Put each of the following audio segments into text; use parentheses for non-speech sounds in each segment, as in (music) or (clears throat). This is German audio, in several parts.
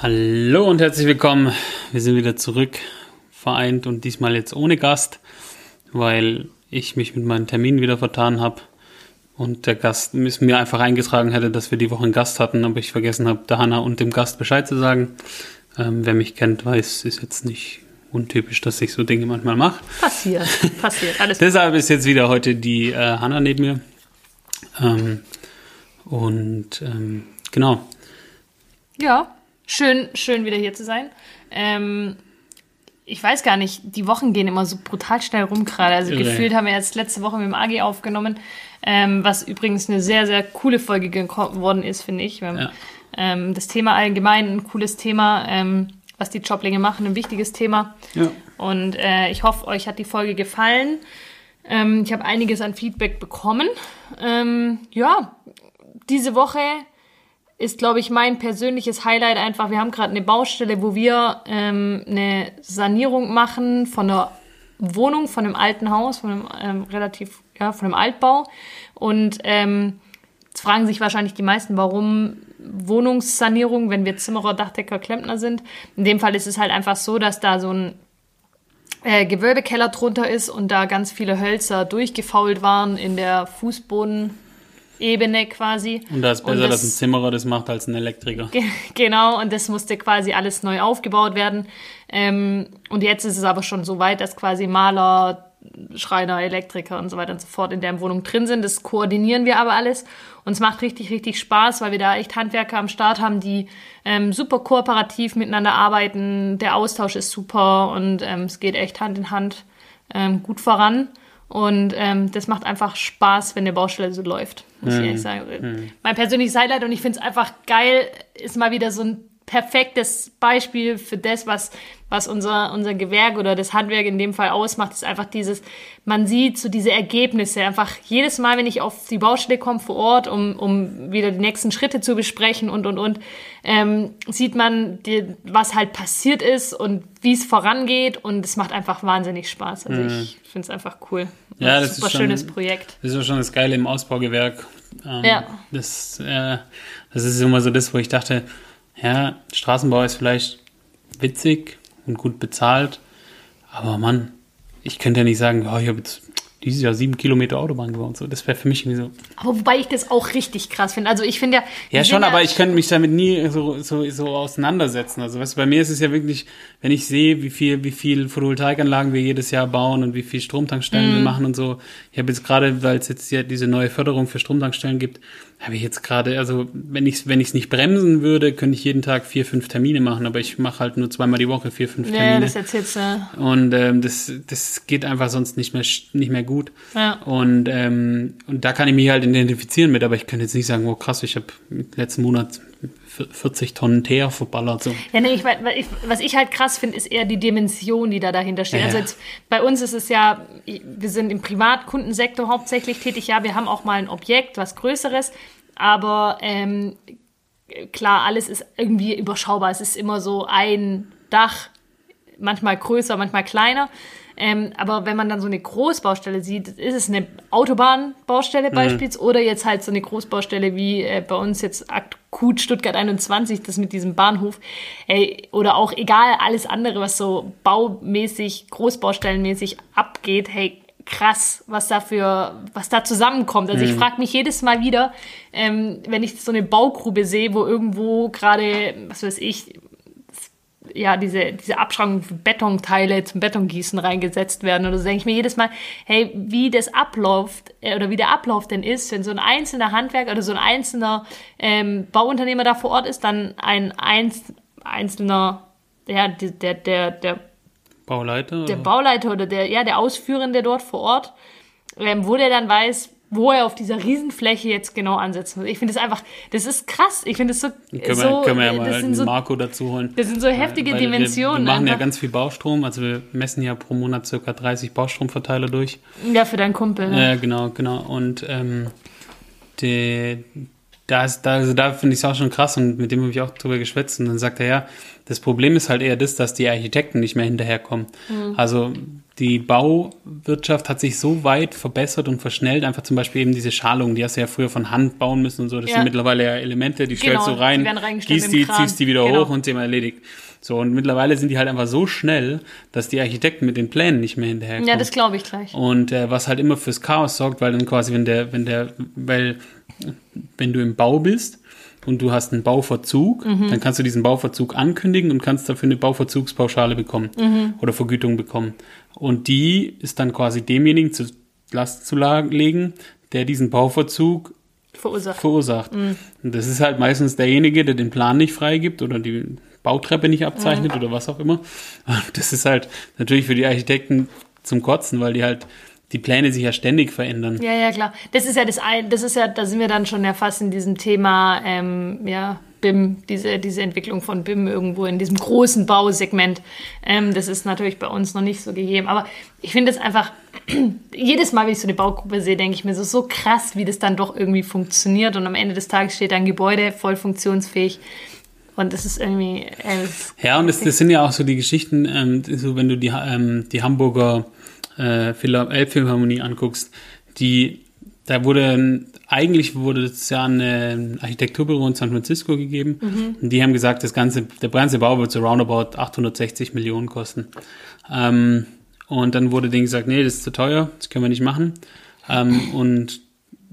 Hallo und herzlich willkommen. Wir sind wieder zurück, vereint und diesmal jetzt ohne Gast, weil ich mich mit meinen Terminen wieder vertan habe und der Gast mir einfach eingetragen hätte, dass wir die Woche einen Gast hatten, aber ich vergessen habe, der Hanna und dem Gast Bescheid zu sagen. Ähm, wer mich kennt, weiß, ist jetzt nicht untypisch, dass ich so Dinge manchmal mache. Passiert, (laughs) passiert, alles Deshalb ist jetzt wieder heute die äh, Hanna neben mir. Ähm, und ähm, genau. Ja, schön, schön wieder hier zu sein. Ähm, ich weiß gar nicht, die Wochen gehen immer so brutal schnell rum gerade. Also Irre. gefühlt haben wir jetzt letzte Woche mit dem AG aufgenommen, ähm, was übrigens eine sehr, sehr coole Folge geworden ist, finde ich. Haben, Ja. ähm, das Thema allgemein ein cooles Thema, ähm, was die Joblinge machen, ein wichtiges Thema. Ja. Und äh, ich hoffe, euch hat die Folge gefallen. Ähm, ich habe einiges an Feedback bekommen. Ähm, ja, diese Woche ist, glaube ich, mein persönliches Highlight einfach. Wir haben gerade eine Baustelle, wo wir ähm, eine Sanierung machen von einer Wohnung, von einem alten Haus, von einem ähm, relativ, ja, von einem Altbau. Und ähm, jetzt fragen sich wahrscheinlich die meisten, warum Wohnungssanierung, wenn wir Zimmerer, Dachdecker, Klempner sind. In dem Fall ist es halt einfach so, dass da so ein äh, Gewölbekeller drunter ist und da ganz viele Hölzer durchgefault waren in der Fußbodenebene quasi. Und da ist besser, Und dass ein Zimmerer das macht als ein Elektriker. Ge- Genau, und das musste quasi alles neu aufgebaut werden. Ähm, und jetzt ist es aber schon so weit, dass quasi Maler, Schreiner, Elektriker und so weiter und so fort in der Wohnung drin sind. Das koordinieren wir aber alles. Und es macht richtig, richtig Spaß, weil wir da echt Handwerker am Start haben, die ähm, super kooperativ miteinander arbeiten. Der Austausch ist super und ähm, es geht echt Hand in Hand ähm, gut voran. Und ähm, das macht einfach Spaß, wenn eine Baustelle so läuft, muss ich ehrlich sagen. Mein persönliches Highlight und ich finde es einfach geil, ist mal wieder so ein perfektes Beispiel für das, was, was unser, unser Gewerk oder das Handwerk in dem Fall ausmacht, ist einfach dieses, man sieht so diese Ergebnisse. Einfach jedes Mal, wenn ich auf die Baustelle komme vor Ort, um, um wieder die nächsten Schritte zu besprechen und, und, und, ähm, sieht man, die, was halt passiert ist und wie es vorangeht und es macht einfach wahnsinnig Spaß. Also ich finde es einfach cool. Mhm. Ja, das ist super schon- schönes Projekt. Das ist schon das Geile im Ausbaugewerk. Ähm, Ja. Das, äh, das ist immer so das, wo ich dachte, ja, Straßenbau ist vielleicht witzig und gut bezahlt, aber Mann, ich könnte ja nicht sagen, oh, ich habe jetzt dieses Jahr sieben Kilometer Autobahn gebaut. So, das wäre für mich irgendwie so. Aber wobei ich das auch richtig krass finde. Also ich finde ja. Ja, schon, aber ich könnte mich damit nie so, so, so auseinandersetzen. Also, weißt du, bei mir ist es ja wirklich, wenn ich sehe, wie viel, wie viel Photovoltaikanlagen wir jedes Jahr bauen und wie viel Stromtankstellen Mhm. wir machen und so. Ich habe jetzt gerade, weil es jetzt ja diese neue Förderung für Stromtankstellen gibt, habe ich jetzt gerade, also wenn ich wenn ich es nicht bremsen würde, könnte ich jeden Tag vier, fünf Termine machen, aber ich mache halt nur zweimal die Woche vier, fünf Ja, Termine. das erzählst du. Und ähm, das, das geht einfach sonst nicht mehr, nicht mehr gut. Ja. Und, ähm, und da kann ich mich halt identifizieren mit, aber ich könnte jetzt nicht sagen, oh krass, ich habe letzten Monat 40 Tonnen Teer verballert. So. Ja, nee, ich, ich, was ich halt krass finde, ist eher die Dimension, die da dahinter steht. Ja. Also jetzt, bei uns ist es ja, wir sind im Privatkundensektor hauptsächlich tätig. Ja, wir haben auch mal ein Objekt, was Größeres, aber ähm, klar, alles ist irgendwie überschaubar. Es ist immer so ein Dach, manchmal größer, manchmal kleiner. Ähm, aber wenn man dann so eine Großbaustelle sieht, ist es eine Autobahnbaustelle beispielsweise oder jetzt halt so eine Großbaustelle wie äh, bei uns jetzt akut Stuttgart 21, das mit diesem Bahnhof. Ey, oder auch egal, alles andere, was so baumäßig, großbaustellenmäßig abgeht, hey, krass, was da für, was da zusammenkommt. Also ich frage mich jedes Mal wieder, ähm, wenn ich so eine Baugrube sehe, wo irgendwo gerade, was weiß ich, ja, diese, diese Abschrankung für Betonteile zum Betongießen reingesetzt werden. Oder so denke ich mir jedes Mal, hey, wie das abläuft äh, oder wie der Ablauf denn ist, wenn so ein einzelner Handwerker oder so ein einzelner ähm, Bauunternehmer da vor Ort ist, dann ein einz, einzelner, ja, der, der, der, Bauleiter? der oder? Bauleiter oder der, ja, der Ausführende dort vor Ort, ähm, wo der dann weiß, wo er auf dieser Riesenfläche jetzt genau ansetzen muss. Ich finde das einfach, das ist krass. Ich finde das so, können, so, wir, können wir ja das mal einen so Marco dazu holen. das sind so heftige Weil Dimensionen. Wir, wir machen ja einfach. ganz viel Baustrom, also wir messen ja pro Monat circa 30 Baustromverteiler durch. Ja, für deinen Kumpel. Ne? Ja, genau, genau. Und ähm, die, da, ist, da, also da finde ich es auch schon krass und mit dem habe ich auch drüber geschwätzt. Und dann sagt er, ja, das Problem ist halt eher das, dass die Architekten nicht mehr hinterherkommen. Mhm. Also die Bauwirtschaft hat sich so weit verbessert und verschnellt, einfach zum Beispiel eben diese Schalungen, die hast du ja früher von Hand bauen müssen und so. Das Ja. sind mittlerweile ja Elemente, die stellst Genau, du rein, die gießt die, ziehst die wieder Genau. hoch und Thema erledigt. So, und mittlerweile sind die halt einfach so schnell, dass die Architekten mit den Plänen nicht mehr hinterherkommen. Ja, das glaube ich gleich. Und äh, was halt immer fürs Chaos sorgt, weil dann quasi, wenn der, wenn der, weil, wenn du im Bau bist und du hast einen Bauverzug, Mhm. dann kannst du diesen Bauverzug ankündigen und kannst dafür eine Bauverzugspauschale bekommen Mhm. oder Vergütung bekommen. Und die ist dann quasi demjenigen zu Last zu legen, der diesen Bauverzug Verursacht. verursacht. Und das ist halt meistens derjenige, der den Plan nicht freigibt oder die Bautreppe nicht abzeichnet oder was auch immer. Und das ist halt natürlich für die Architekten zum Kotzen, weil die halt die Pläne sich ja ständig verändern. Ja, ja, klar. Das ist ja das ein, das ist ja, da sind wir dann schon ja fast in diesem Thema, ähm, ja, BIM, diese, diese Entwicklung von BIM irgendwo in diesem großen Bausegment. Ähm, das ist natürlich bei uns noch nicht so gegeben. Aber ich finde es einfach, (clears throat) jedes Mal, wenn ich so eine Baugruppe sehe, denke ich mir so, so krass, wie das dann doch irgendwie funktioniert. Und am Ende des Tages steht ein Gebäude voll funktionsfähig. Und das ist irgendwie, äh, Ja, und das, das sind ja auch so die Geschichten, ähm, so wenn du die, ähm, die Hamburger äh, Elbphilharmonie anguckst, die, da wurde, eigentlich wurde es ja ein Architekturbüro in San Francisco gegeben und die haben gesagt, das ganze, der ganze Bau wird so roundabout 860 Millionen kosten. Ähm, und dann wurde denen gesagt, nee, das ist zu teuer, das können wir nicht machen. Ähm, und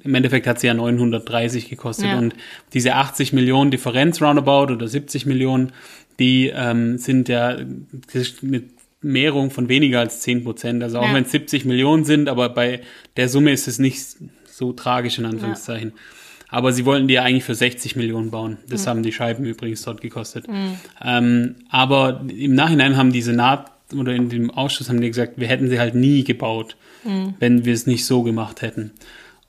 im Endeffekt hat sie ja 930 gekostet. Ja. Und diese 80 Millionen Differenz roundabout oder 70 Millionen, die ähm, sind ja eine Mehrung von weniger als 10 Prozent. Also auch Ja. wenn es 70 Millionen sind, aber bei der Summe ist es nicht so tragisch in Anführungszeichen. Aber sie wollten die ja eigentlich für 60 Millionen bauen. Das haben die Scheiben übrigens dort gekostet. Ähm, aber im Nachhinein haben die Senat oder in dem Ausschuss haben die gesagt, wir hätten sie halt nie gebaut, wenn wir es nicht so gemacht hätten.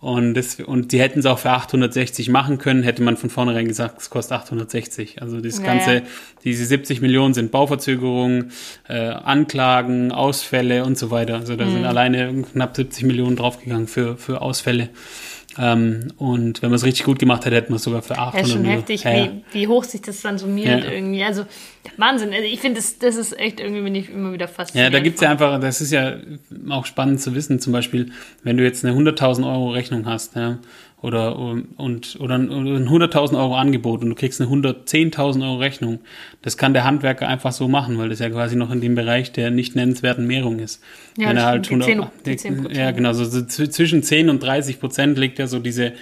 Und, das, und die hätten es auch für 860 machen können, hätte man von vornherein gesagt, es kostet 860. Also das Ja, ganze, diese 70 Millionen sind Bauverzögerungen, äh, Anklagen, Ausfälle und so weiter. Also da Mhm. sind alleine knapp 70 Millionen draufgegangen für, für Ausfälle. Ähm, und wenn man es richtig gut gemacht hätte, hätte man es sogar für 800 Ja, schon Millionen. heftig, Ja, ja. Wie, wie hoch sich das dann summiert Ja. irgendwie. Also Wahnsinn. Also ich finde, das, das ist echt irgendwie, bin ich immer wieder Ja, fasziniert. da gibt's ja einfach, das ist ja auch spannend zu wissen, zum Beispiel, wenn du jetzt eine 100.000 Euro Rechnung hast, ja, oder, und, oder ein oder ein 100.000 Euro Angebot und du kriegst eine 110.000 Euro Rechnung, das kann der Handwerker einfach so machen, weil das ja quasi noch in dem Bereich der nicht nennenswerten Mehrung ist. Ja, wenn er halt stimmt, die 10 die die- 10%. ja, genau, so, so zw- zwischen 10 und 30 Prozent liegt ja so diese,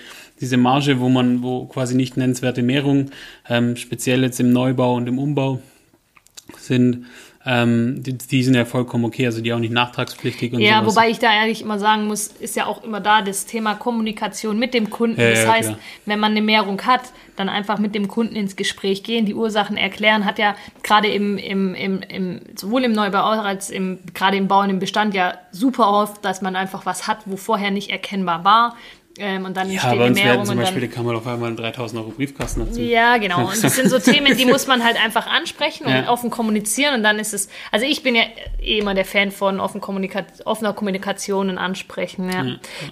diese Marge, wo man, wo quasi nicht nennenswerte Mehrung, ähm, speziell jetzt im Neubau und im Umbau, sind, ähm, die, die sind ja vollkommen okay, also die auch nicht nachtragspflichtig und Ja, sowas. wobei ich da ehrlich immer sagen muss, ist ja auch immer da das Thema Kommunikation mit dem Kunden. Ja, das ja, heißt, klar. wenn man eine Mehrung hat, dann einfach mit dem Kunden ins Gespräch gehen, die Ursachen erklären, hat ja gerade im, im, im, im sowohl im Neubau als im, gerade im Bau und im Bestand ja super oft, dass man einfach was hat, wo vorher nicht erkennbar war. Ähm, und dann ja, bei uns werden zum Beispiel, dann, da kann man auf einmal einen 3000 Euro Briefkasten dazu. ja, genau. Und das sind so Themen, die (laughs) muss man halt einfach ansprechen und Ja. offen kommunizieren. Und dann ist es, also ich bin ja eh immer der Fan von offen Kommunika offener Kommunikation und Ansprechen. Ja.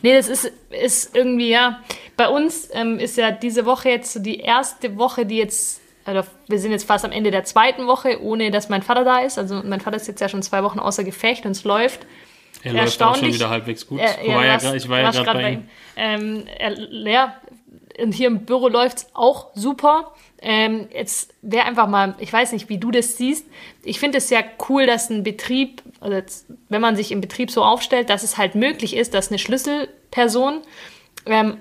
Nee, das ist, ist irgendwie, ja, bei uns ähm, ist ja diese Woche jetzt so die erste Woche, die jetzt, also wir sind jetzt fast am Ende der zweiten Woche, ohne dass mein Vater da ist. Also mein Vater ist jetzt ja schon zwei Wochen außer Gefecht und es läuft. Er läuft auch schon wieder halbwegs gut. Er, Ich war ja, warst- ich war ja gerade grad bei ihm. Ähm, er, ja, und hier im Büro läuft's auch super. Ähm, jetzt wäre einfach mal, ich weiß nicht, wie du das siehst. Ich finde es sehr cool, dass ein Betrieb, also jetzt, wenn man sich im Betrieb so aufstellt, dass es halt möglich ist, dass eine Schlüsselperson ähm,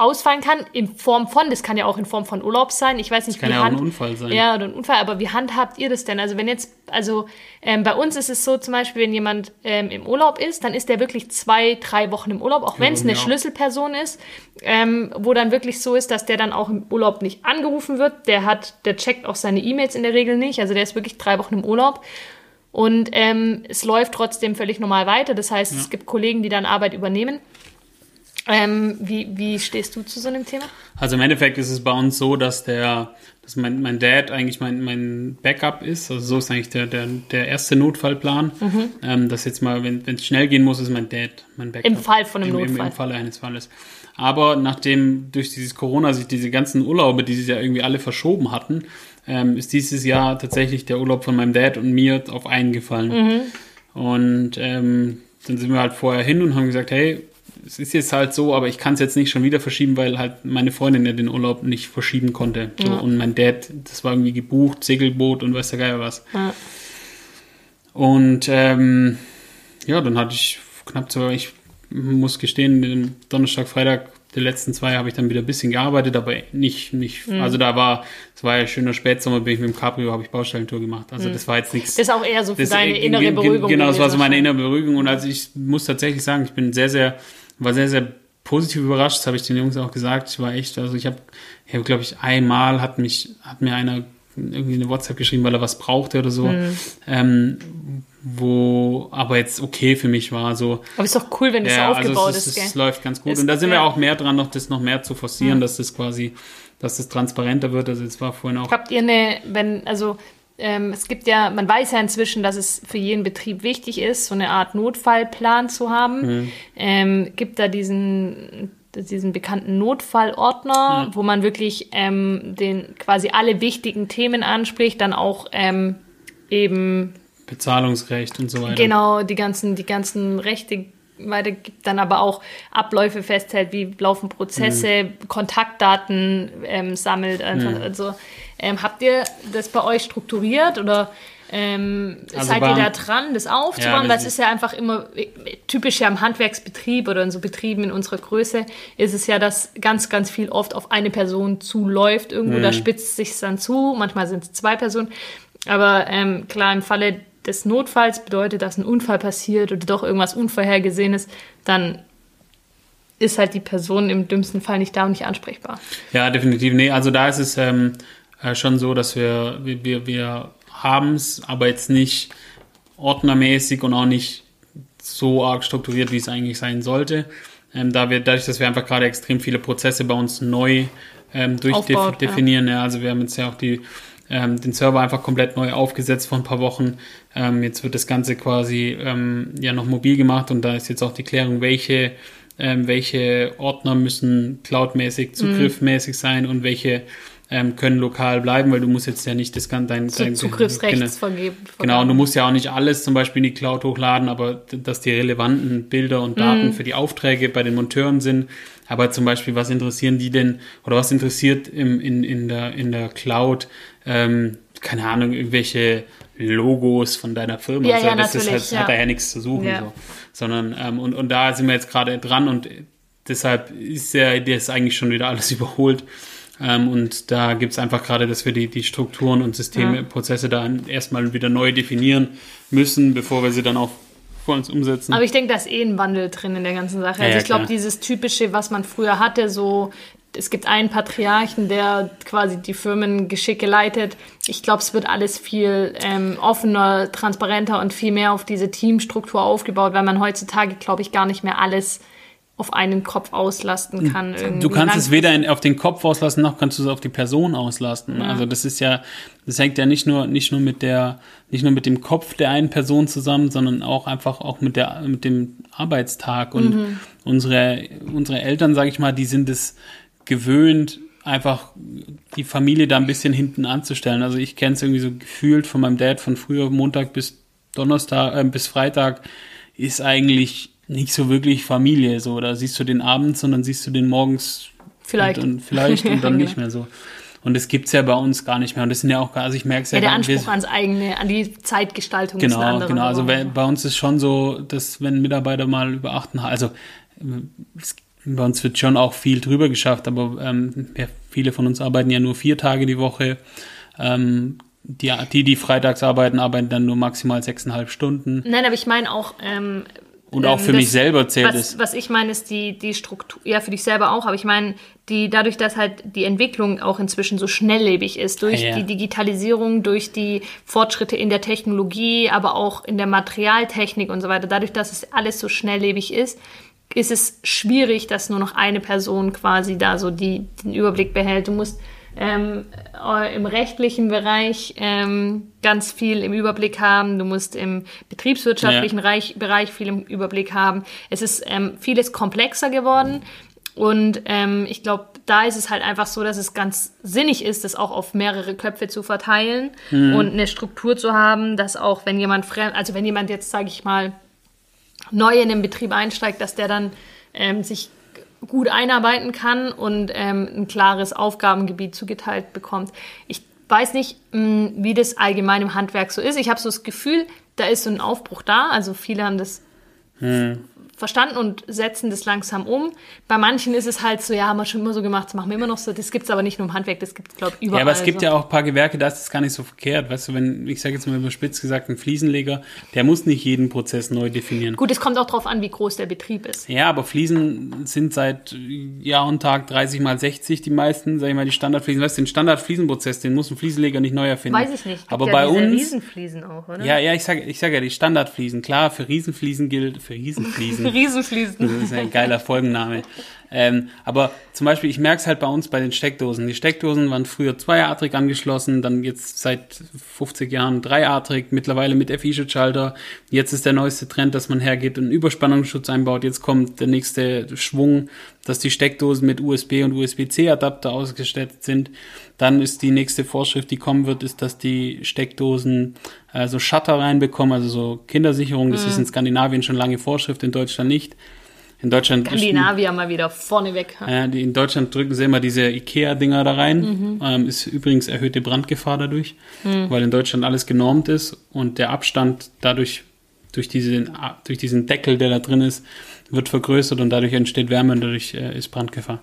ausfallen kann in Form von, das kann ja auch in Form von Urlaub sein. Ich weiß nicht, kann wie ja auch ein hand- Unfall sein. Ja, oder ein Unfall. Aber wie handhabt ihr das denn? Also wenn jetzt, also ähm, bei uns ist es so, zum Beispiel, wenn jemand ähm, im Urlaub ist, dann ist der wirklich zwei, drei Wochen im Urlaub, auch wenn es eine auch. Schlüsselperson ist, ähm, wo dann wirklich so ist, dass der dann auch im Urlaub nicht angerufen wird. Der hat, der checkt auch seine E-Mails in der Regel nicht. Also der ist wirklich drei Wochen im Urlaub. Und ähm, es läuft trotzdem völlig normal weiter. Das heißt, es gibt Kollegen, die dann Arbeit übernehmen. Ähm, wie, wie stehst du zu so einem Thema? Also im Endeffekt ist es bei uns so, dass der, dass mein, mein Dad eigentlich mein, mein Backup ist. Also so ist eigentlich der, der, der erste Notfallplan. Mhm. Ähm, dass jetzt mal, wenn es schnell gehen muss, ist mein Dad mein Backup. Im Fall von einem Im, im, Notfall. Im Falle eines Falles. Aber nachdem durch dieses Corona sich diese ganzen Urlaube, die sich ja irgendwie alle verschoben hatten, ähm, ist dieses Jahr tatsächlich der Urlaub von meinem Dad und mir auf einen gefallen. Mhm. Und ähm, dann sind wir halt vorher hin und haben gesagt, hey, es ist jetzt halt so, aber ich kann es jetzt nicht schon wieder verschieben, weil halt meine Freundin ja den Urlaub nicht verschieben konnte. So, Und mein Dad, das war irgendwie gebucht, Segelboot und weiß der Geier was. Ja. Und ähm, ja, dann hatte ich knapp zwei, ich muss gestehen, Donnerstag, Freitag, die letzten zwei habe ich dann wieder ein bisschen gearbeitet, aber nicht, nicht, mhm. also da war, es war ja schöner Spätsommer, bin ich mit dem Cabrio, habe ich Baustellentour gemacht. Also mhm. das war jetzt nichts. Das ist auch eher so für das, deine innere Beruhigung. Genau, das war so meine innere Beruhigung und also ich muss tatsächlich sagen, ich bin sehr, sehr, war sehr, sehr positiv überrascht, das habe ich den Jungs auch gesagt. Ich war echt, also ich habe, ich habe, glaube ich, einmal hat mich, hat mir einer irgendwie eine WhatsApp geschrieben, weil er was brauchte oder so. Mhm. Ähm, wo aber jetzt okay für mich war. So, aber ist doch cool, wenn das ja, aufgebaut also es, ist. Es, es läuft ganz gut. Ist, und da sind ja. wir auch mehr dran, noch das noch mehr zu forcieren, ja. dass das quasi, dass das transparenter wird. Also jetzt war vorhin auch. Habt ihr eine, wenn, also ähm, es gibt ja, man weiß ja inzwischen, dass es für jeden Betrieb wichtig ist, so eine Art Notfallplan zu haben. Mhm. Ähm, gibt da diesen diesen bekannten Notfallordner, ja. wo man wirklich ähm, den quasi alle wichtigen Themen anspricht, dann auch ähm, eben Bezahlungsrecht und so weiter. Genau, die ganzen, die ganzen Rechte weitergibt, dann aber auch Abläufe festhält, wie laufen Prozesse, mhm. Kontaktdaten ähm, sammelt. Einfach. Mhm. Also ähm, habt ihr das bei euch strukturiert oder ähm, also seid ihr da dran, das aufzubauen? Ja, Weil es ist ja einfach immer typisch ja im Handwerksbetrieb oder in so Betrieben in unserer Größe ist es ja, dass ganz, ganz viel oft auf eine Person zuläuft irgendwo, mhm. da spitzt sich dann zu, manchmal sind es zwei Personen. Aber ähm, klar, im Falle des Notfalls bedeutet, dass ein Unfall passiert oder doch irgendwas Unvorhergesehenes, dann ist halt die Person im dümmsten Fall nicht da und nicht ansprechbar. Ja, definitiv. Nee, also da ist es ähm, äh, schon so, dass wir, wir, wir haben es, aber jetzt nicht ordnermäßig und auch nicht so arg strukturiert, wie es eigentlich sein sollte. Ähm, da wir, dadurch, dass wir einfach gerade extrem viele Prozesse bei uns neu ähm, durchdefinieren. Ja. ja. also wir haben jetzt ja auch die ähm, den Server einfach komplett neu aufgesetzt vor ein paar Wochen. Ähm, jetzt wird das Ganze quasi ähm, ja noch mobil gemacht und da ist jetzt auch die Klärung, welche, ähm, welche Ordner müssen cloudmäßig, mhm. zugriffmäßig mhm. sein und welche ähm, können lokal bleiben, weil du musst jetzt ja nicht das ganze dein, dein Zugriffsrechts genau, vergeben. Genau, und du musst ja auch nicht alles zum Beispiel in die Cloud hochladen, aber dass die relevanten Bilder und Daten mhm. für die Aufträge bei den Monteuren sind. Aber zum Beispiel, was interessieren die denn oder was interessiert im, in, in, der, in der Cloud ähm, keine Ahnung, irgendwelche Logos von deiner Firma. Ja, also, ja, das ist halt, ja. hat da ja nichts zu suchen. Ja. So. Sondern, ähm, und, und da sind wir jetzt gerade dran und deshalb ist ja das eigentlich schon wieder alles (laughs) überholt. Ähm, und da gibt es einfach gerade, dass wir die, die Strukturen und Systeme, ja. Prozesse da erstmal wieder neu definieren müssen, bevor wir sie dann auch vor uns umsetzen. Aber ich denke, da ist eh ein Wandel drin in der ganzen Sache. Also ja, ich glaube, dieses typische, was man früher hatte, so es gibt einen Patriarchen, der quasi die Firmengeschicke leitet. Ich glaube, es wird alles viel ähm, offener, transparenter und viel mehr auf diese Teamstruktur aufgebaut, weil man heutzutage, glaube ich, gar nicht mehr alles auf einen Kopf auslasten kann. Du kannst es weder in, auf den Kopf auslasten, noch kannst du es auf die Person auslasten. Ja. Also das ist ja, das hängt ja nicht nur, nicht nur mit der, nicht nur mit dem Kopf der einen Person zusammen, sondern auch einfach auch mit der, mit dem Arbeitstag. Und mhm. unsere, unsere Eltern, sage ich mal, die sind es, gewöhnt, einfach die Familie da ein bisschen hinten anzustellen. Also ich kenne es irgendwie so gefühlt von meinem Dad von früher Montag bis Donnerstag äh, bis Freitag ist eigentlich nicht so wirklich Familie. So, da siehst du den abends und dann siehst du den morgens vielleicht und, und vielleicht und (laughs) dann nicht mehr so. Und das gibt es ja bei uns gar nicht mehr. Und das sind ja auch, also ich merke es ja. Ja, der Anspruch ans eigene, an die Zeitgestaltung genau, ist ein anderer. Genau, also bei uns ist schon so, dass wenn Mitarbeiter mal über acht, also bei uns wird schon auch viel drüber geschafft, aber ähm, ja, viele von uns arbeiten ja nur vier Tage die Woche. Ähm, die, die, die freitags arbeiten, arbeiten dann nur maximal sechseinhalb Stunden. Nein, aber ich meine auch. Ähm, und auch für das, mich selber zählt was, es. Was ich meine, ist die, die Struktur, ja, für dich selber auch, aber ich meine, die, dadurch, dass halt die Entwicklung auch inzwischen so schnelllebig ist, durch ja. die Digitalisierung, durch die Fortschritte in der Technologie, aber auch in der Materialtechnik und so weiter, dadurch, dass es alles so schnelllebig ist, ist es schwierig, dass nur noch eine Person quasi da so die, den Überblick behält. Du musst ähm, äh, im rechtlichen Bereich ähm, ganz viel im Überblick haben. Du musst im betriebswirtschaftlichen ja. Reich, Bereich viel im Überblick haben. Es ist ähm, vieles komplexer geworden. Und ähm, ich glaube, da ist es halt einfach so, dass es ganz sinnig ist, das auch auf mehrere Köpfe zu verteilen und eine Struktur zu haben, dass auch wenn jemand fremd, also wenn jemand jetzt, sage ich mal, neu in den Betrieb einsteigt, dass der dann ähm, sich gut einarbeiten kann und ähm, ein klares Aufgabengebiet zugeteilt bekommt. Ich weiß nicht, mh, wie das allgemein im Handwerk so ist. Ich habe so das Gefühl, da ist so ein Aufbruch da. Also viele haben das verstanden und setzen das langsam um. Bei manchen ist es halt so, ja, haben wir schon immer so gemacht, das machen wir immer noch so. Das gibt es aber nicht nur im Handwerk, das gibt es, glaube ich, überall. Ja, aber es gibt so. ja auch ein paar Gewerke, da ist es gar nicht so verkehrt. Weißt du, wenn, ich sage jetzt mal überspitzt gesagt, ein Fliesenleger, der muss nicht jeden Prozess neu definieren. Gut, es kommt auch darauf an, wie groß der Betrieb ist. Ja, aber Fliesen sind seit Jahr und Tag 30 mal 60 die meisten, sag ich mal, die Standardfliesen. Weißt du, den Standardfliesenprozess, den muss ein Fliesenleger nicht neu erfinden. Weiß ich nicht. Gibt Aber ja bei diese uns, Riesenfliesen auch, oder? ja, ja, ich sage ich sag ja, die Standardfliesen, klar, für Riesenfliesen gilt, für Riesenfliesen. Riesenfliesen. Das ist ein geiler Folgenname. Ähm, aber zum Beispiel, ich merke es halt bei uns bei den Steckdosen. Die Steckdosen waren früher zweiatrig angeschlossen, dann jetzt seit 50 Jahren dreiatrig, mittlerweile mit FI-Schutzschalter. Jetzt ist der neueste Trend, dass man hergeht und Überspannungsschutz einbaut. Jetzt kommt der nächste Schwung, dass die Steckdosen mit USB und USB-C-Adapter ausgestattet sind. Dann ist die nächste Vorschrift, die kommen wird, ist, dass die Steckdosen äh, so Shutter reinbekommen, also so Kindersicherung. Das ist in Skandinavien schon lange Vorschrift, in Deutschland nicht. In Deutschland Skandinavier mal wieder vorneweg. ja, die in Deutschland drücken sie immer diese Ikea-Dinger da rein. Ähm, ist übrigens erhöhte Brandgefahr dadurch, weil in Deutschland alles genormt ist und der Abstand dadurch durch diesen, durch diesen Deckel, der da drin ist, wird vergrößert und dadurch entsteht Wärme und dadurch äh, ist Brandgefahr.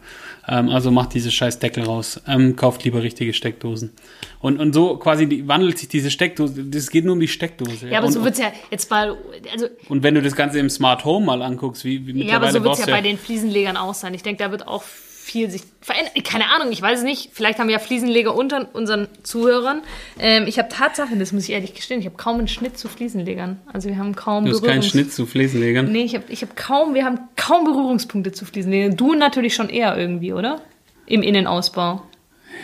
Ähm, also macht diese scheiß Deckel raus. Ähm, kauft lieber richtige Steckdosen. Und, und so quasi die, wandelt sich diese Steckdose, das geht nur um die Steckdose. Ja, aber und, so wird's ja jetzt mal, also, und wenn du das Ganze im Smart Home mal anguckst, wie, wie ja, aber mittlerweile so wird's ja bei den Fliesenlegern auch sein. Ich denke, da wird auch viel sich verändern. Keine Ahnung, ich weiß es nicht. Vielleicht haben wir ja Fliesenleger unter unseren Zuhörern. Ähm, ich habe Tatsache, das muss ich ehrlich gestehen, ich habe kaum einen Schnitt zu Fliesenlegern. Also wir haben kaum Du hast keinen Schnitt zu Fliesenlegern. Nee, ich habe ich hab kaum, wir haben kaum Berührungspunkte zu Fliesenlegern. Du natürlich schon eher irgendwie, oder? Im Innenausbau.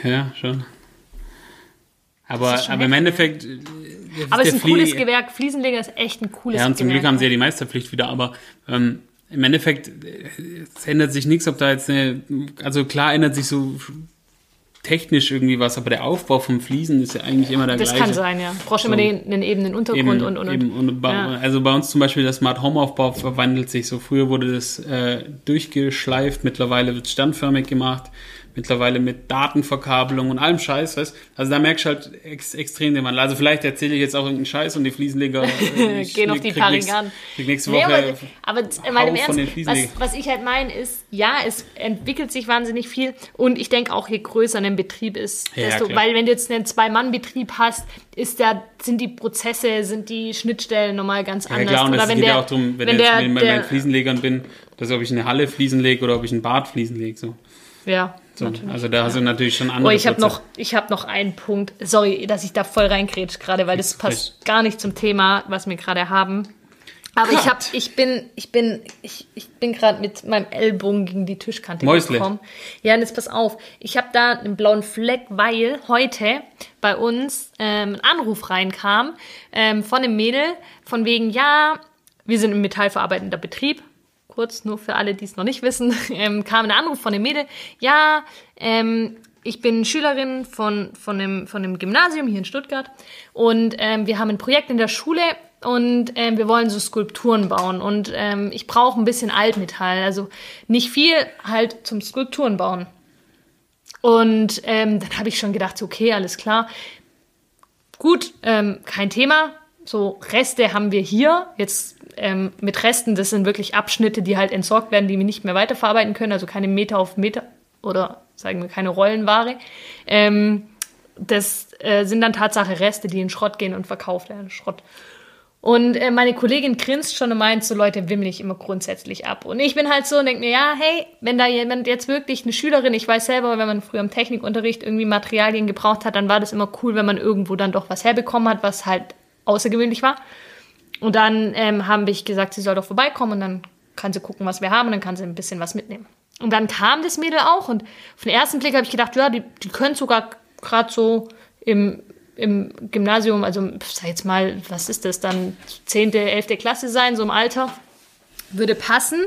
Ja, schon. Aber, schon aber im. Endeffekt. äh, Aber es ist ein cooles Flie- Gewerk. Fliesenleger ist echt ein cooles Ja, und zum Gewerk. Glück haben sie ja die Meisterpflicht wieder, aber ähm, im Endeffekt, äh, es ändert sich nichts, ob da jetzt eine. Also klar ändert sich so technisch irgendwie was, aber der Aufbau vom Fliesen ist ja eigentlich immer der Das gleiche. kann sein, ja. Du brauchst So. immer den, den ebenen Untergrund Eben, und, und, und. eben. und bei, Ja. Also bei uns zum Beispiel der Smart Home Aufbau verwandelt sich so. Früher wurde das äh, durchgeschleift, mittlerweile wird es standförmig gemacht, mittlerweile mit Datenverkabelung und allem Scheiß, weißt Also da merkst du halt ex extrem den Wandel. Also vielleicht erzähle ich jetzt auch irgendeinen Scheiß und die Fliesenleger äh, (laughs) Gehen auf die krieg Paare nächst- an. krieg nächste Nee, Woche aber, aber von den Ernst, was, was ich halt meine ist, ja, es entwickelt sich wahnsinnig viel und ich denke auch, je größer ein Betrieb ist, Ja, desto, klar. weil wenn du jetzt einen Zwei-Mann-Betrieb hast, ist da, sind die Prozesse, sind die Schnittstellen nochmal ganz Ja anders. klar, und oder es wenn geht der, ja auch darum, wenn, wenn ich jetzt der, mit der, meinen Fliesenlegern bin, dass ob ich eine Halle Fliesen lege oder ob ich ein Bad Fliesen lege. So. Ja, So. Also da hast du natürlich schon Oh, andere ich habe noch, ich hab noch einen Punkt. Sorry, dass ich da voll reingrätsch gerade, weil das passt gar nicht zum Thema, was wir gerade haben. Aber ich hab, ich bin, ich bin, ich, ich bin gerade mit meinem Ellbogen gegen die Tischkante Mäusle. gekommen. Ja, und jetzt pass auf. Ich habe da einen blauen Fleck, weil heute bei uns ähm, ein Anruf reinkam ähm, von einem Mädel, von wegen, ja, wir sind ein metallverarbeitender Betrieb. Kurz, nur für alle, die es noch nicht wissen, (laughs) ähm, kam ein Anruf von dem Mädel, ja, ähm, ich bin Schülerin von, von, dem, von dem Gymnasium hier in Stuttgart und ähm, wir haben ein Projekt in der Schule und ähm, wir wollen so Skulpturen bauen und ähm, ich brauche ein bisschen Altmetall, also nicht viel, halt zum Skulpturen bauen. Und ähm, dann habe ich schon gedacht, okay, alles klar. Gut, ähm, kein Thema. So Reste haben wir hier. Jetzt ähm, mit Resten, das sind wirklich Abschnitte, die halt entsorgt werden, die wir nicht mehr weiterverarbeiten können. Also keine Meter auf Meter oder sagen wir keine Rollenware. Ähm, das äh, sind dann Tatsache Reste, die in Schrott gehen und verkauft werden. Schrott. Und äh, meine Kollegin grinst schon und meint, so Leute wimmel ich immer grundsätzlich ab. Und ich bin halt so und denke mir, ja, hey, wenn da jemand jetzt wirklich eine Schülerin, ich weiß selber, wenn man früher im Technikunterricht irgendwie Materialien gebraucht hat, dann war das immer cool, wenn man irgendwo dann doch was herbekommen hat, was halt außergewöhnlich war. Und dann ähm, haben ich gesagt, sie soll doch vorbeikommen und dann kann sie gucken, was wir haben und dann kann sie ein bisschen was mitnehmen. Und dann kam das Mädel auch und auf den ersten Blick habe ich gedacht, ja, die, die können sogar gerade so im, im Gymnasium, also sag jetzt mal, was ist das dann, 10., 11. Klasse sein, so im Alter, würde passen.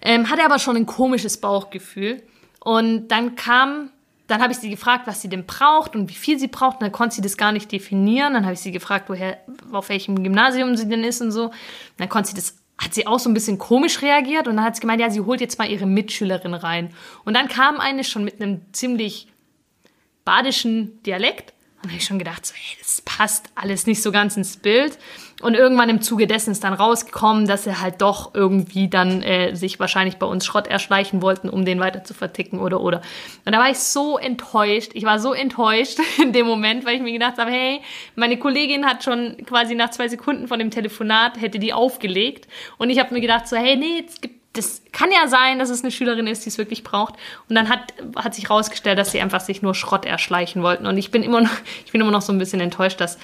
Ähm, hatte aber schon ein komisches Bauchgefühl. Und dann kam, dann habe ich sie gefragt, was sie denn braucht und wie viel sie braucht. Und dann konnte sie das gar nicht definieren. Dann habe ich sie gefragt, woher, auf welchem Gymnasium sie denn ist und so. Und dann konnte sie das hat sie auch so ein bisschen komisch reagiert und dann hat sie gemeint, ja, sie holt jetzt mal ihre Mitschülerin rein. Und dann kam eine schon mit einem ziemlich badischen Dialekt und habe ich schon gedacht, so, hey, das passt alles nicht so ganz ins Bild. Und irgendwann im Zuge dessen ist dann rausgekommen, dass sie halt doch irgendwie dann äh, sich wahrscheinlich bei uns Schrott erschleichen wollten, um den weiter zu verticken oder oder. Und da war ich so enttäuscht. Ich war so enttäuscht (laughs) in dem Moment, weil ich mir gedacht habe, hey, meine Kollegin hat schon quasi nach zwei Sekunden von dem Telefonat hätte die aufgelegt. Und ich habe mir gedacht so, hey, nee, es gibt das kann ja sein, dass es eine Schülerin ist, die es wirklich braucht. Und dann hat, hat sich herausgestellt, dass sie einfach sich nur Schrott erschleichen wollten. Und ich bin immer noch, (laughs) ich bin immer noch so ein bisschen enttäuscht, dass,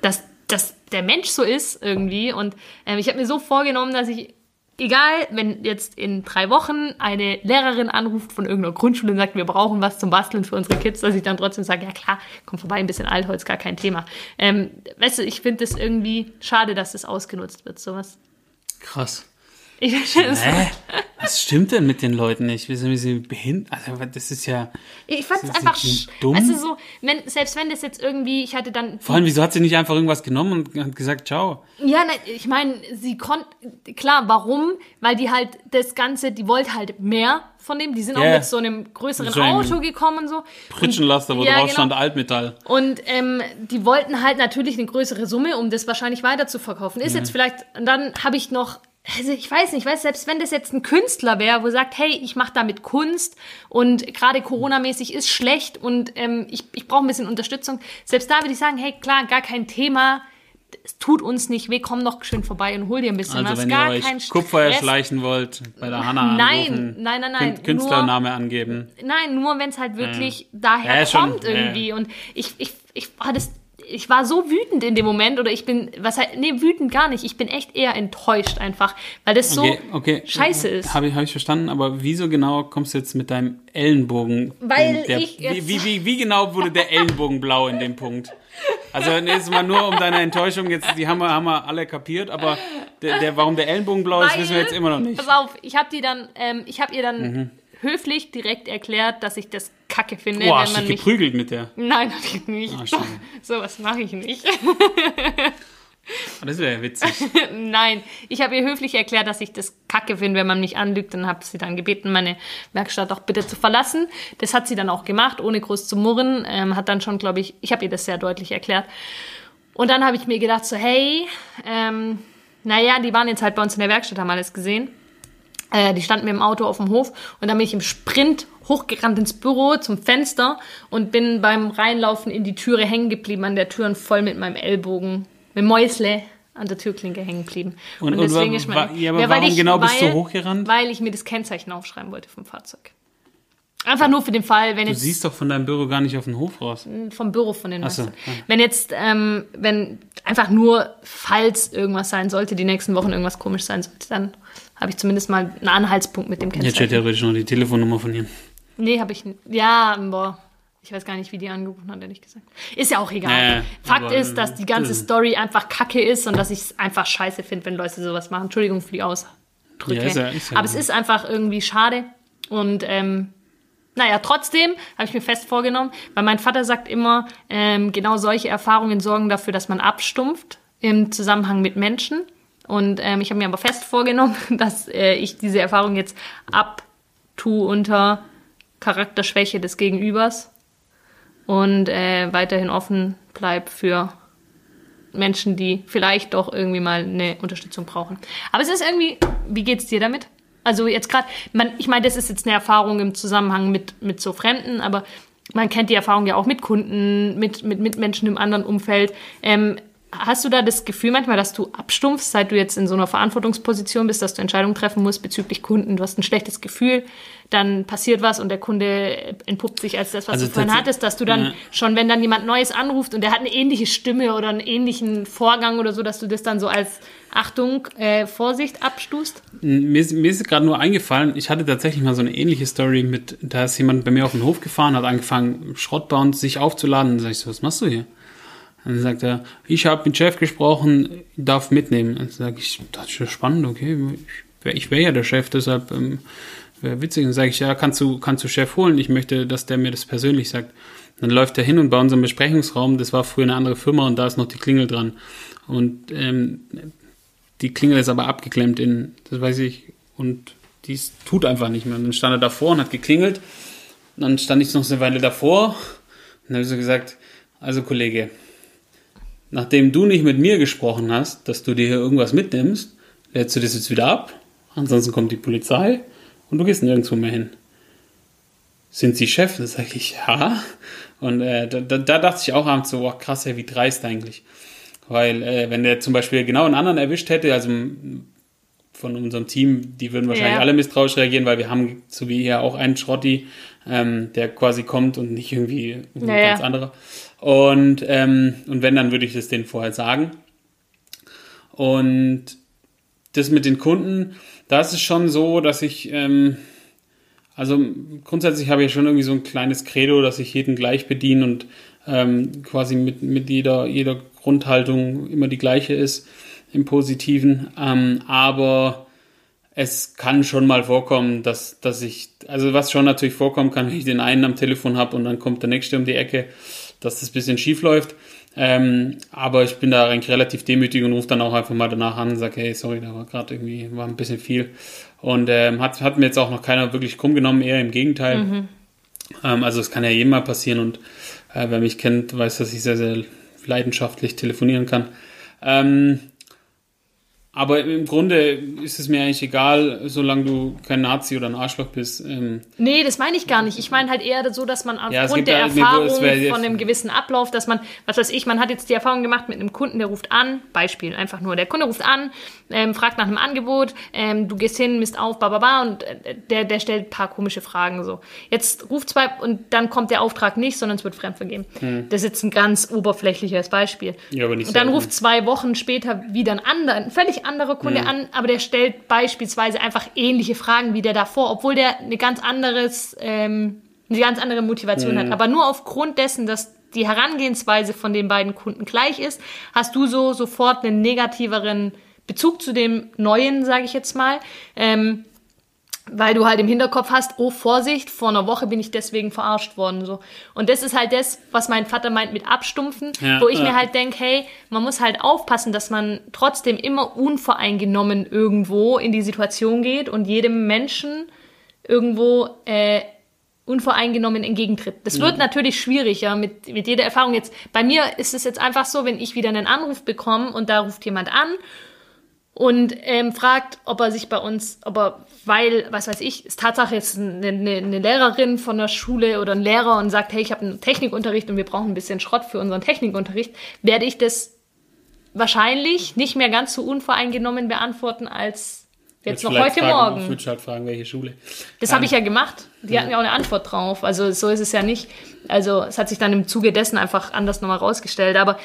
dass, dass der Mensch so ist irgendwie. Und äh, ich habe mir so vorgenommen, dass ich, egal, wenn jetzt in drei Wochen eine Lehrerin anruft von irgendeiner Grundschule und sagt, wir brauchen was zum Basteln für unsere Kids, dass ich dann trotzdem sage, ja klar, komm vorbei, ein bisschen Altholz, gar kein Thema. Ähm, weißt du, ich finde es irgendwie schade, dass das ausgenutzt wird, sowas. Krass. Ich, Hä? Was stimmt denn mit den Leuten nicht? Wie sind behindert? Also, das ist ja. Ich fand es einfach, dumm? also so, wenn, selbst wenn das jetzt irgendwie, ich hatte dann, Vor allem, wieso hat sie nicht einfach irgendwas genommen und hat gesagt, ciao? ja, ne, ich meine, sie konnte, klar, warum? Weil die halt das Ganze, die wollte halt mehr von dem, die sind Ja. auch mit so einem größeren So ein Auto gekommen und so. Pritschenlaster, wo ja, drauf genau. stand Altmetall. Und ähm, die wollten halt natürlich eine größere Summe, um das wahrscheinlich weiter zu verkaufen. Ist jetzt vielleicht, und dann habe ich noch, also ich weiß nicht, weiß selbst wenn das jetzt ein Künstler wäre, wo sagt, hey, ich mache damit Kunst und gerade Corona-mäßig ist schlecht und ähm, ich, ich brauche ein bisschen Unterstützung. Selbst da würde ich sagen, hey, klar, gar kein Thema. Es tut uns nicht weh, komm doch schön vorbei und hol dir ein bisschen Also, was. wenn ihr gar euch kein Kupfer erschleichen wollt, bei der Hanna Nein, anrufen, nein, nein, nein, Kün- Künstlername angeben. Nein, nur wenn es halt wirklich daher Ja, schon, kommt ja. irgendwie. Und ich, ich, ich war das. Ich war so wütend in dem Moment oder ich bin, was halt, nee, wütend gar nicht. Ich bin echt eher enttäuscht einfach, weil das so Okay, okay. scheiße ist. Habe ich, hab ich verstanden, aber wieso genau kommst du jetzt mit deinem Ellenbogen? Weil der, ich wie, jetzt- wie, wie, wie genau wurde der Ellenbogen blau in dem Punkt? Also jetzt mal nur um deine Enttäuschung, jetzt, die haben wir, haben wir alle kapiert, aber der, der, warum der Ellenbogen blau ist, wissen wir jetzt immer noch nicht. Pass auf, ich habe die dann, ähm, ich habe ihr dann Mhm. Höflich direkt erklärt, dass ich das Kacke finde, Boah, wenn hast man dich mich. geprügelt mit der. Nein, natürlich nicht. Ah, schade. (laughs) so was mache ich nicht. Ah, Das wäre ja witzig. (laughs) Nein, ich habe ihr höflich erklärt, dass ich das kacke finde, wenn man mich anlügt und habe sie dann gebeten, meine Werkstatt doch bitte zu verlassen. Das hat sie dann auch gemacht, ohne groß zu murren. Ähm, hat dann schon, glaube ich, ich habe ihr das sehr deutlich erklärt. Und dann habe ich mir gedacht, so, hey, ähm, naja, die waren jetzt halt bei uns in der Werkstatt, haben alles gesehen. Äh, die standen mit dem Auto auf dem Hof und dann bin ich im Sprint hochgerannt ins Büro zum Fenster und bin beim Reinlaufen in die Türe hängen geblieben, an der Tür und voll mit meinem Ellbogen, mit Mäusle an der Türklinke hängen geblieben. Und- und wa- ist wa- ja, aber warum genau bist du hochgerannt? Weil ich mir das Kennzeichen aufschreiben wollte vom Fahrzeug. Einfach nur für den Fall, wenn Du jetzt siehst doch von deinem Büro gar nicht auf den Hof raus. vom Büro von den Ach so, ja. Wenn jetzt, ähm, wenn einfach nur, falls irgendwas sein sollte, die nächsten Wochen irgendwas komisch sein sollte, dann habe ich zumindest mal einen Anhaltspunkt mit dem Jetzt steht Kennzeichen. theoretisch noch die Telefonnummer von ihr. Nee, habe ich nicht. Ja, boah. Ich weiß gar nicht, wie die angerufen hat, ehrlich gesagt. Ist ja auch egal. Nee, Fakt ist, dass die ganze das- Story einfach kacke ist und dass ich es einfach scheiße finde, wenn Leute sowas machen. Entschuldigung für die Ausdrücke. Ja, ist ja- ist ja Aber es ist einfach irgendwie schade. Und ähm, naja, trotzdem habe ich mir fest vorgenommen, weil mein Vater sagt immer, ähm, genau solche Erfahrungen sorgen dafür, dass man abstumpft im Zusammenhang mit Menschen. Und ähm, ich habe mir aber fest vorgenommen, (laughs) dass äh, ich diese Erfahrung jetzt abtue unter Charakterschwäche des Gegenübers und äh, weiterhin offen bleib für Menschen, die vielleicht doch irgendwie mal eine Unterstützung brauchen. Aber es ist irgendwie, wie geht's dir damit? Also jetzt gerade, ich meine, das ist jetzt eine Erfahrung im Zusammenhang mit, mit so Fremden, aber man kennt die Erfahrung ja auch mit Kunden, mit, mit, mit Menschen im anderen Umfeld. Ähm, hast du da das Gefühl manchmal, dass du abstumpfst, seit du jetzt in so einer Verantwortungsposition bist, dass du Entscheidungen treffen musst bezüglich Kunden? Du hast ein schlechtes Gefühl, dann passiert was und der Kunde entpuppt sich als das, was Also du vorhin hattest, dass du dann Ja. schon, wenn dann jemand Neues anruft und der hat eine ähnliche Stimme oder einen ähnlichen Vorgang oder so, dass du das dann so als Achtung, äh, Vorsicht abstust? Mir ist, mir ist gerade nur eingefallen, ich hatte tatsächlich mal so eine ähnliche Story mit, da ist jemand bei mir auf den Hof gefahren, hat angefangen, Schrott bei uns sich aufzuladen. Dann sag ich so, was machst du hier? Dann sagt er, ich habe mit Chef gesprochen, darf mitnehmen. Dann sage ich, das ist ja spannend, okay. Ich wäre wär ja der Chef, deshalb ähm, wäre witzig. Und sage ich, ja, kannst du, kannst du Chef holen? Ich möchte, dass der mir das persönlich sagt. Dann läuft er hin und bei unserem Besprechungsraum, das war früher eine andere Firma und da ist noch die Klingel dran. Und ähm, die Klingel ist aber abgeklemmt in, das weiß ich, und dies tut einfach nicht mehr. Und dann stand er davor und hat geklingelt. Und dann stand ich noch eine Weile davor und dann habe so gesagt, also Kollege, nachdem du nicht mit mir gesprochen hast, dass du dir hier irgendwas mitnimmst, lädst du das jetzt wieder ab. Ansonsten kommt die Polizei und du gehst nirgendwo mehr hin. Sind Sie Chef? Da sage ich, ja. Und äh, da, da, da, dachte ich auch abends so, oh, krass, ey, wie dreist eigentlich. Weil, äh, wenn der zum Beispiel genau einen anderen erwischt hätte, also von unserem Team, die würden wahrscheinlich ja. alle misstrauisch reagieren, weil wir haben, so wie hier, auch einen Schrotti, ähm, der quasi kommt und nicht irgendwie ein naja. ganz anderer. Und, ähm, und wenn, dann würde ich das denen vorher sagen. Und das mit den Kunden, da ist es schon so, dass ich, ähm, also grundsätzlich habe ich schon irgendwie so ein kleines Credo, dass ich jeden gleich bediene und ähm, quasi mit, mit jeder, jeder Grundhaltung immer die gleiche ist im Positiven. Ähm, aber es kann schon mal vorkommen, dass, dass ich, also was schon natürlich vorkommen kann, wenn ich den einen am Telefon habe und dann kommt der nächste um die Ecke, dass das ein bisschen schief läuft. Ähm, aber ich bin da eigentlich relativ demütig und rufe dann auch einfach mal danach an und sage, hey, sorry, da war gerade irgendwie, war ein bisschen viel. Und ähm, hat, hat mir jetzt auch noch keiner wirklich krumm genommen, eher im Gegenteil. Mhm. Ähm, also es kann ja jedem mal passieren und äh, wer mich kennt, weiß, dass ich sehr, sehr leidenschaftlich telefonieren kann. Ähm, aber im Grunde ist es mir eigentlich egal, solange du kein Nazi oder ein Arschloch bist. Ähm nee, das meine ich gar nicht. Ich meine halt eher so, dass man aufgrund ja, der Erfahrung von einem gewissen Ablauf, dass man, was weiß ich, man hat jetzt die Erfahrung gemacht mit einem Kunden, der ruft an, Beispiel einfach nur, der Kunde ruft an, ähm, fragt nach einem Angebot, ähm, du gehst hin, misst auf, bababa, und äh, der, der stellt ein paar komische Fragen so. Jetzt ruft zwei und dann kommt der Auftrag nicht, sondern es wird fremdvergeben. Hm. Das ist jetzt ein ganz oberflächliches Beispiel. Ja, aber nicht und dann ruft zwei Wochen später wieder ein anderer, ein völlig anderer Kunde mhm. an, aber der stellt beispielsweise einfach ähnliche Fragen wie der davor, obwohl der eine ganz anderes, ähm, eine ganz andere Motivation mhm. hat. Aber nur aufgrund dessen, dass die Herangehensweise von den beiden Kunden gleich ist, hast du so sofort einen negativeren Bezug zu dem Neuen, sage ich jetzt mal. Ähm, weil du halt im Hinterkopf hast, oh Vorsicht, vor einer Woche bin ich deswegen verarscht worden so. Und das ist halt das, was mein Vater meint mit abstumpfen, ja, wo ich ja. mir halt denke, hey, man muss halt aufpassen, dass man trotzdem immer unvoreingenommen irgendwo in die Situation geht und jedem Menschen irgendwo äh, unvoreingenommen entgegentritt. Das ja. wird natürlich schwieriger mit, mit jeder Erfahrung jetzt. Bei mir ist es jetzt einfach so, wenn ich wieder einen Anruf bekomme und da ruft jemand an und ähm, fragt, ob er sich bei uns, ob er, weil, was weiß ich, ist Tatsache jetzt eine, eine, eine Lehrerin von der Schule oder ein Lehrer und sagt, hey, ich habe einen Technikunterricht und wir brauchen ein bisschen Schrott für unseren Technikunterricht, werde ich das wahrscheinlich nicht mehr ganz so unvoreingenommen beantworten als jetzt noch heute fragen, Morgen. Ich würde halt fragen, welche Schule. Das ähm, habe ich ja gemacht. Die hatten ja auch eine Antwort drauf. Also so ist es ja nicht. Also es hat sich dann im Zuge dessen einfach anders nochmal rausgestellt. Aber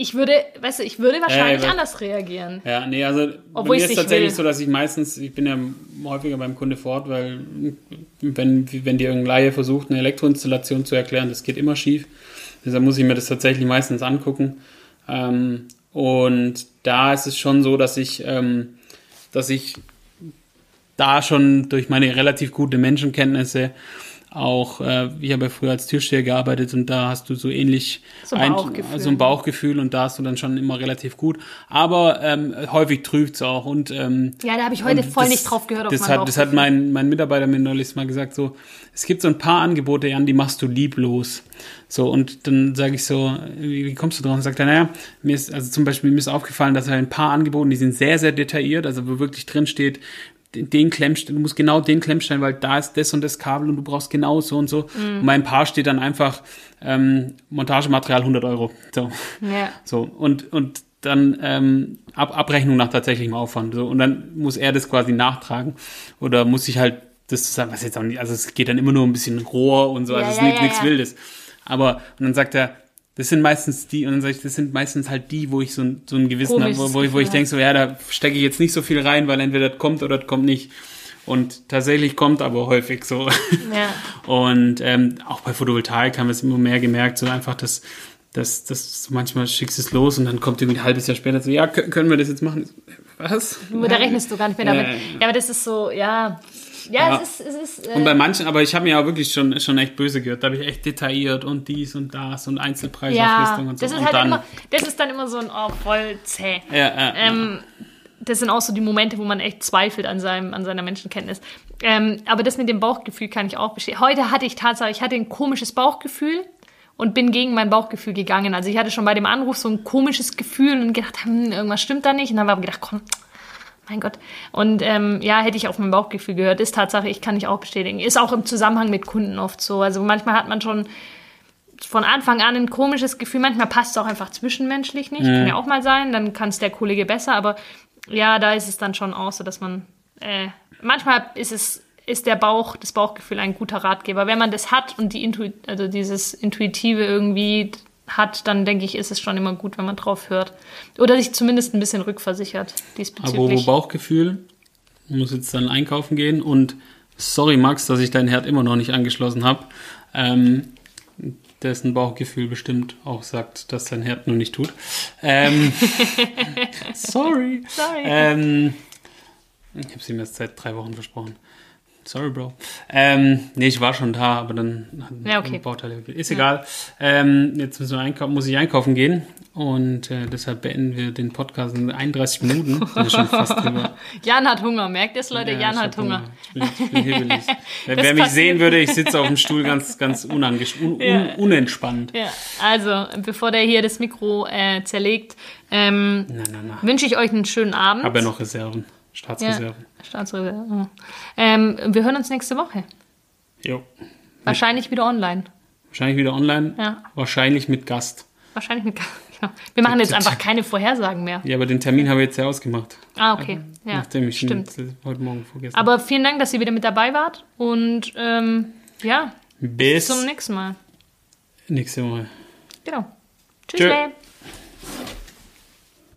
ich würde, weißt du, ich würde wahrscheinlich ja, anders reagieren. Ja, nee, also Obwohl bei mir ist tatsächlich will. so, dass ich meistens, ich bin ja häufiger beim Kunde fort, weil wenn, wenn dir irgendein Laie versucht, eine Elektroinstallation zu erklären, das geht immer schief. Deshalb muss ich mir das tatsächlich meistens angucken. Ähm, und da ist es schon so, dass ich, ähm, dass ich da schon durch meine relativ gute Menschenkenntnisse auch, äh, ich habe ja früher als Türsteher gearbeitet und da hast du so ähnlich so ein, Bauchgefühl. so ein Bauchgefühl und da hast du dann schon immer relativ gut. Aber ähm, häufig trügt es auch. Und, ähm, ja, da habe ich heute voll das, nicht drauf gehört. Das, hat, das hat mein, mein Mitarbeiter mir neulich mal gesagt, so, es gibt so ein paar Angebote, Jan, die machst du lieblos. So, und dann sage ich so, wie, wie, kommst du drauf? Und sagt er, naja, mir ist, also zum Beispiel, mir ist aufgefallen, dass halt ein paar Angebote, die sind sehr, sehr detailliert, also wo wirklich drin steht, den Klemmstein, du musst genau den Klemmstein, weil da ist das und das Kabel und du brauchst genau so und so. Mhm. Und mein Paar steht dann einfach ähm, Montagematerial 100 Euro. So, ja. so und und dann ähm, Ab Abrechnung nach tatsächlichem Aufwand. So und dann muss er das quasi nachtragen oder muss ich halt das zusammen, was jetzt auch nicht, also es geht dann immer nur ein bisschen Rohr und so, also ja, es ist ja, nichts Wildes. Aber und dann sagt er, das sind meistens die, und dann sage ich, das sind meistens halt die, wo ich so, ein, so ein Gewissen habe, wo, wo, ich, wo ich denke, so, ja, da stecke ich jetzt nicht so viel rein, weil entweder das kommt oder das kommt nicht. Und tatsächlich kommt aber häufig so. Ja. (laughs) Und ähm, auch bei Photovoltaik haben wir es immer mehr gemerkt, so einfach, dass dass das manchmal schickst es los und dann kommt irgendwie ein halbes Jahr später so, ja, können wir das jetzt machen? Was? Da rechnest du gar nicht mehr damit. Ja, ja aber das ist so, ja, Ja, Ja. es ist, es ist äh, Und bei manchen, aber ich habe mir ja wirklich schon, schon echt böse gehört. Da habe ich echt detailliert und dies und das und ja, Einzelpreisauflistung und so. das ist halt dann, immer, das ist dann immer so ein, oh, voll zäh. Ja, ja, Ähm, das sind auch so die Momente, wo man echt zweifelt an, seinem, an seiner Menschenkenntnis. Ähm, aber das mit dem Bauchgefühl kann ich auch bestätigen. Heute hatte ich tatsächlich, ich hatte ein komisches Bauchgefühl und bin gegen mein Bauchgefühl gegangen. Also ich hatte schon bei dem Anruf so ein komisches Gefühl und gedacht, hm, irgendwas stimmt da nicht. Und dann habe ich gedacht, komm, mein Gott. Und ähm, ja, hätte ich auf mein Bauchgefühl gehört. Ist Tatsache, ich kann ich auch bestätigen. Ist auch im Zusammenhang mit Kunden oft so. Also manchmal hat man schon von Anfang an ein komisches Gefühl. Manchmal passt es auch einfach zwischenmenschlich nicht. Kann ja auch mal sein. Dann kann es der Kollege besser. Aber ja, da ist es dann schon auch so, dass man. Äh, manchmal ist es ist der Bauch, das Bauchgefühl ein guter Ratgeber. Wenn man das hat und die Intu also dieses Intuitive irgendwie hat, dann denke ich, ist es schon immer gut, wenn man drauf hört. Oder sich zumindest ein bisschen rückversichert diesbezüglich. Bauchgefühl, ich muss jetzt dann einkaufen gehen und sorry Max, dass ich dein Herd immer noch nicht angeschlossen habe. Ähm, dessen Bauchgefühl bestimmt auch sagt, dass dein Herd nur nicht tut. Ähm, (laughs) sorry. Sorry. Ähm, ich habe es ihm erst seit drei Wochen versprochen. Sorry, Bro. Ähm, nee, ich war schon da, aber dann hat Ja, okay. ein Bauteil. Ist egal. Ähm, jetzt müssen wir einkaufen, muss ich einkaufen gehen und äh, deshalb beenden wir den Podcast in 31 Minuten. (laughs) Jan hat Hunger, merkt es, Leute? Ja, Jan hat hab Hunger. Ich bin, ich bin. (laughs) Wer, Das mich sehen würde, ich sitze auf dem Stuhl ganz, ganz unangesch un, un, Ja. unentspannt. Ja, also, bevor der hier das Mikro äh, zerlegt, ähm, wünsche ich euch einen schönen Abend. Habe ja noch Reserven. Ja. Staatsreserve. ja. Ähm, wir hören uns nächste Woche. Jo. Wahrscheinlich wieder online. Wahrscheinlich wieder online. Ja. Wahrscheinlich mit Gast. Wahrscheinlich mit. (laughs) Genau. Wir machen jetzt einfach keine Vorhersagen mehr. Ja, aber den Termin habe ich jetzt ja ausgemacht. Ah, okay. Ja, nachdem ich ihn stimmt. heute Morgen vergessen Aber vielen Dank, dass ihr wieder mit dabei wart. Und ähm, ja, Bis zum nächsten Mal. nächste Woche. Genau. Tschüss. Tschö. Tschüss.